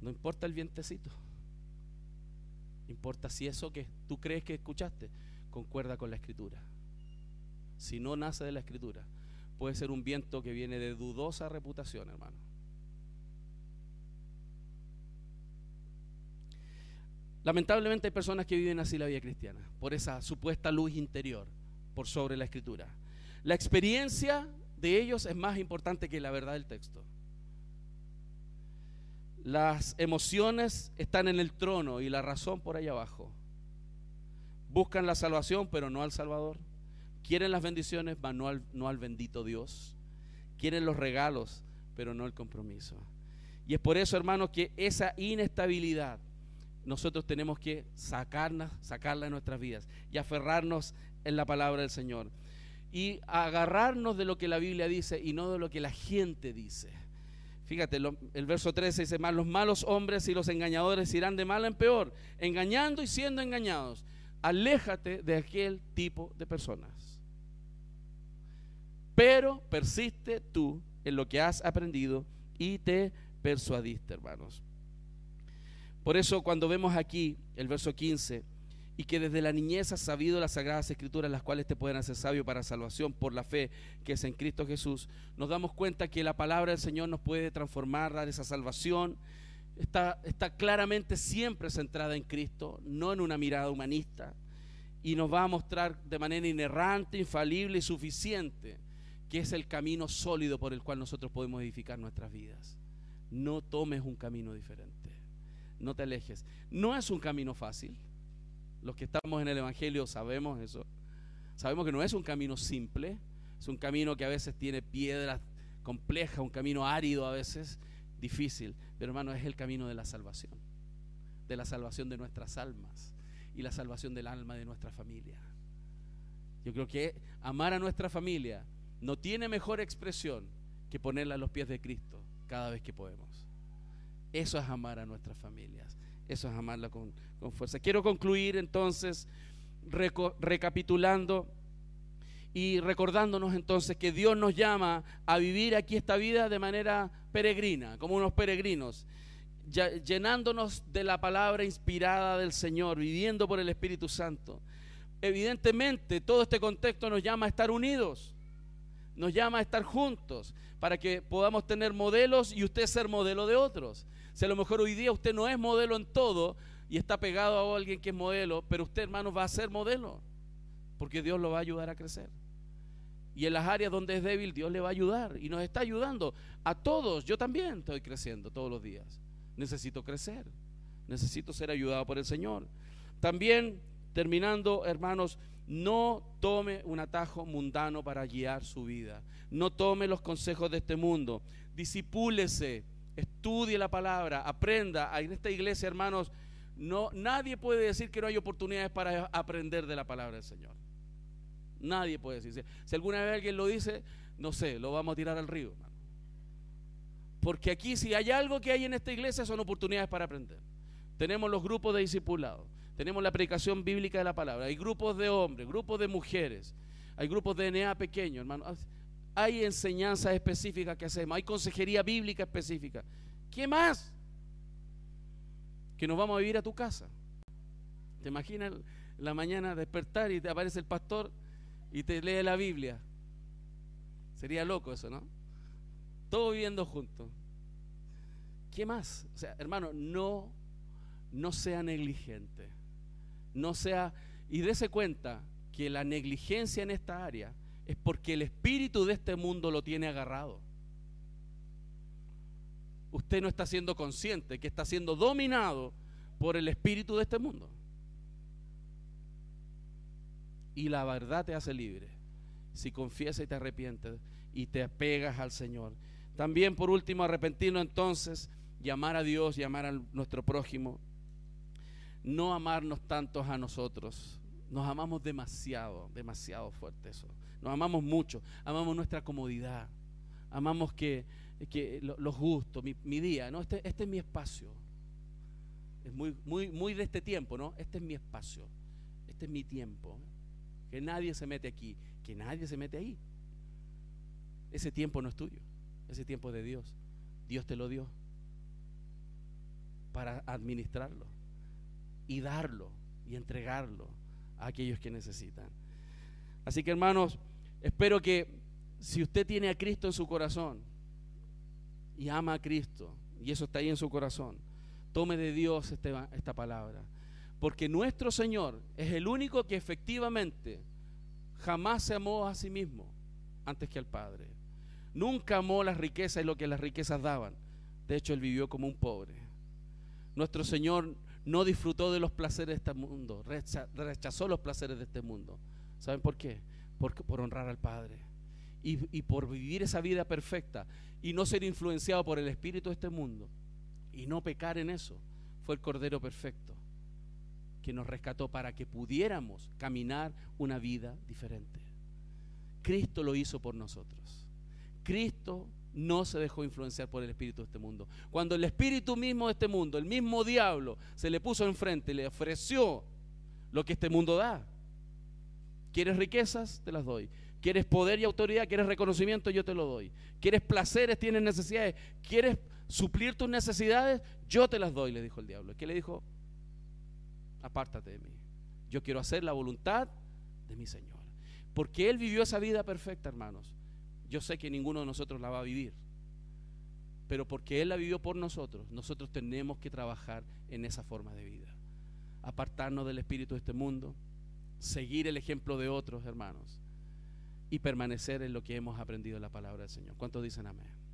No importa el vientecito. Importa si eso que tú crees que escuchaste concuerda con la escritura. Si no nace de la escritura, puede ser un viento que viene de dudosa reputación, hermano. Lamentablemente hay personas que viven así la vida cristiana, por esa supuesta luz interior por sobre la escritura. La experiencia de ellos es más importante que la verdad del texto. Las emociones están en el trono y la razón por ahí abajo. Buscan la salvación, pero no al Salvador. Quieren las bendiciones, pero no al, no al bendito Dios. Quieren los regalos, pero no el compromiso. Y es por eso, hermanos, que esa inestabilidad nosotros tenemos que sacarla, sacarla de nuestras vidas y aferrarnos en la palabra del Señor. Y agarrarnos de lo que la Biblia dice y no de lo que la gente dice. Fíjate, el verso 13 dice, más los malos hombres y los engañadores irán de mal en peor, engañando y siendo engañados. Aléjate de aquel tipo de personas. Pero persiste tú en lo que has aprendido y te persuadiste, hermanos. Por eso cuando vemos aquí el verso 15, y que desde la niñez has sabido las sagradas escrituras, las cuales te pueden hacer sabio para salvación por la fe que es en Cristo Jesús, nos damos cuenta que la palabra del Señor nos puede transformar, dar esa salvación. Está, está claramente siempre centrada en Cristo, no en una mirada humanista, y nos va a mostrar de manera inerrante, infalible y suficiente que es el camino sólido por el cual nosotros podemos edificar nuestras vidas. No tomes un camino diferente, no te alejes. No es un camino fácil los que estamos en el Evangelio sabemos eso. Sabemos que no es un camino simple, es un camino que a veces tiene piedras complejas, un camino árido a veces, difícil. Pero hermano, es el camino de la salvación, de la salvación de nuestras almas y la salvación del alma de nuestra familia. Yo creo que amar a nuestra familia no tiene mejor expresión que ponerla a los pies de Cristo cada vez que podemos. Eso es amar a nuestras familias. Eso es amarla con, fuerza. Quiero concluir entonces recapitulando y recordándonos entonces que Dios nos llama a vivir aquí esta vida de manera peregrina, como unos peregrinos, llenándonos de la palabra inspirada del Señor, viviendo por el Espíritu Santo. Evidentemente, todo este contexto nos llama a estar unidos, nos llama a estar juntos, para que podamos tener modelos y usted ser modelo de otros. Si a lo mejor hoy día usted no es modelo en todo y está pegado a alguien que es modelo, pero usted, hermano, va a ser modelo, porque Dios lo va a ayudar a crecer. Y en las áreas donde es débil, Dios le va a ayudar y nos está ayudando a todos. Yo también estoy creciendo todos los días. Necesito crecer, necesito ser ayudado por el Señor. También, terminando, hermanos, no tome un atajo mundano para guiar su vida. No tome los consejos de este mundo. Disipúlese estudie la palabra, aprenda. En esta iglesia, hermanos, no, nadie puede decir que no hay oportunidades para aprender de la palabra del Señor. Nadie puede decir. Si alguna vez alguien lo dice, no sé, lo vamos a tirar al río. Porque aquí si hay algo que hay en esta iglesia son oportunidades para aprender. Tenemos los grupos de discipulados, tenemos la predicación bíblica de la palabra, hay grupos de hombres, grupos de mujeres, hay grupos de DNA pequeños, hermano hay enseñanzas específicas que hacemos, hay consejería bíblica específica. ¿Qué más? Que nos vamos a vivir a tu casa. ¿Te imaginas la mañana despertar y te aparece el pastor y te lee la Biblia? Sería loco eso, ¿no? Todos viviendo juntos. ¿Qué más? O sea, hermano, no, no sea negligente. No sea, y dése cuenta que la negligencia en esta área es porque el espíritu de este mundo lo tiene agarrado. Usted no está siendo consciente que está siendo dominado por el espíritu de este mundo. Y la verdad te hace libre. Si confiesas y te arrepientes y te apegas al Señor. También por último arrepentirnos entonces llamar a Dios, llamar a nuestro prójimo. No amarnos tantos a nosotros. Nos amamos demasiado, demasiado fuerte eso. Nos amamos mucho, amamos nuestra comodidad, amamos que, los gustos, mi, día, ¿no? Este, este, es mi espacio. Es muy, muy, muy de este tiempo, ¿no? Este es mi espacio, este es mi tiempo. Que nadie se mete aquí, que nadie se mete ahí. Ese tiempo no es tuyo, ese tiempo es de Dios. Dios te lo dio para administrarlo y darlo y entregarlo a aquellos que necesitan. Así que hermanos, espero que si usted tiene a Cristo en su corazón y ama a Cristo, y eso está ahí en su corazón, tome de Dios este esta palabra. Porque nuestro Señor es el único que efectivamente jamás se amó a sí mismo antes que al Padre. Nunca amó las riquezas y lo que las riquezas daban. De hecho, Él vivió como un pobre. Nuestro Señor no disfrutó de los placeres de este mundo, rechazó los placeres de este mundo ¿Saben por qué? Por, honrar al Padre. Y, y, por vivir esa vida perfecta y no ser influenciado por el espíritu de este mundo y no pecar en eso, fue el Cordero Perfecto que nos rescató para que pudiéramos caminar una vida diferente. Cristo lo hizo por nosotros. Cristo no se dejó influenciar por el espíritu de este mundo. Cuando el espíritu mismo de este mundo, el mismo diablo, se le puso enfrente le ofreció lo que este mundo da. ¿Quieres riquezas? Te las doy. ¿Quieres poder y autoridad? ¿Quieres reconocimiento? Yo te lo doy. ¿Quieres placeres? ¿Tienes necesidades? ¿Quieres suplir tus necesidades? Yo te las doy, le dijo el diablo. ¿Qué le dijo? Apártate de mí. Yo quiero hacer la voluntad de mi Señor. Porque Él vivió esa vida perfecta, hermanos. Yo sé que ninguno de nosotros la va a vivir. Pero porque Él la vivió por nosotros, nosotros tenemos que trabajar en esa forma de vida. Apartarnos del espíritu de este mundo, seguir el ejemplo de otros hermanos y permanecer en lo que hemos aprendido en la palabra del Señor. ¿Cuántos dicen amén?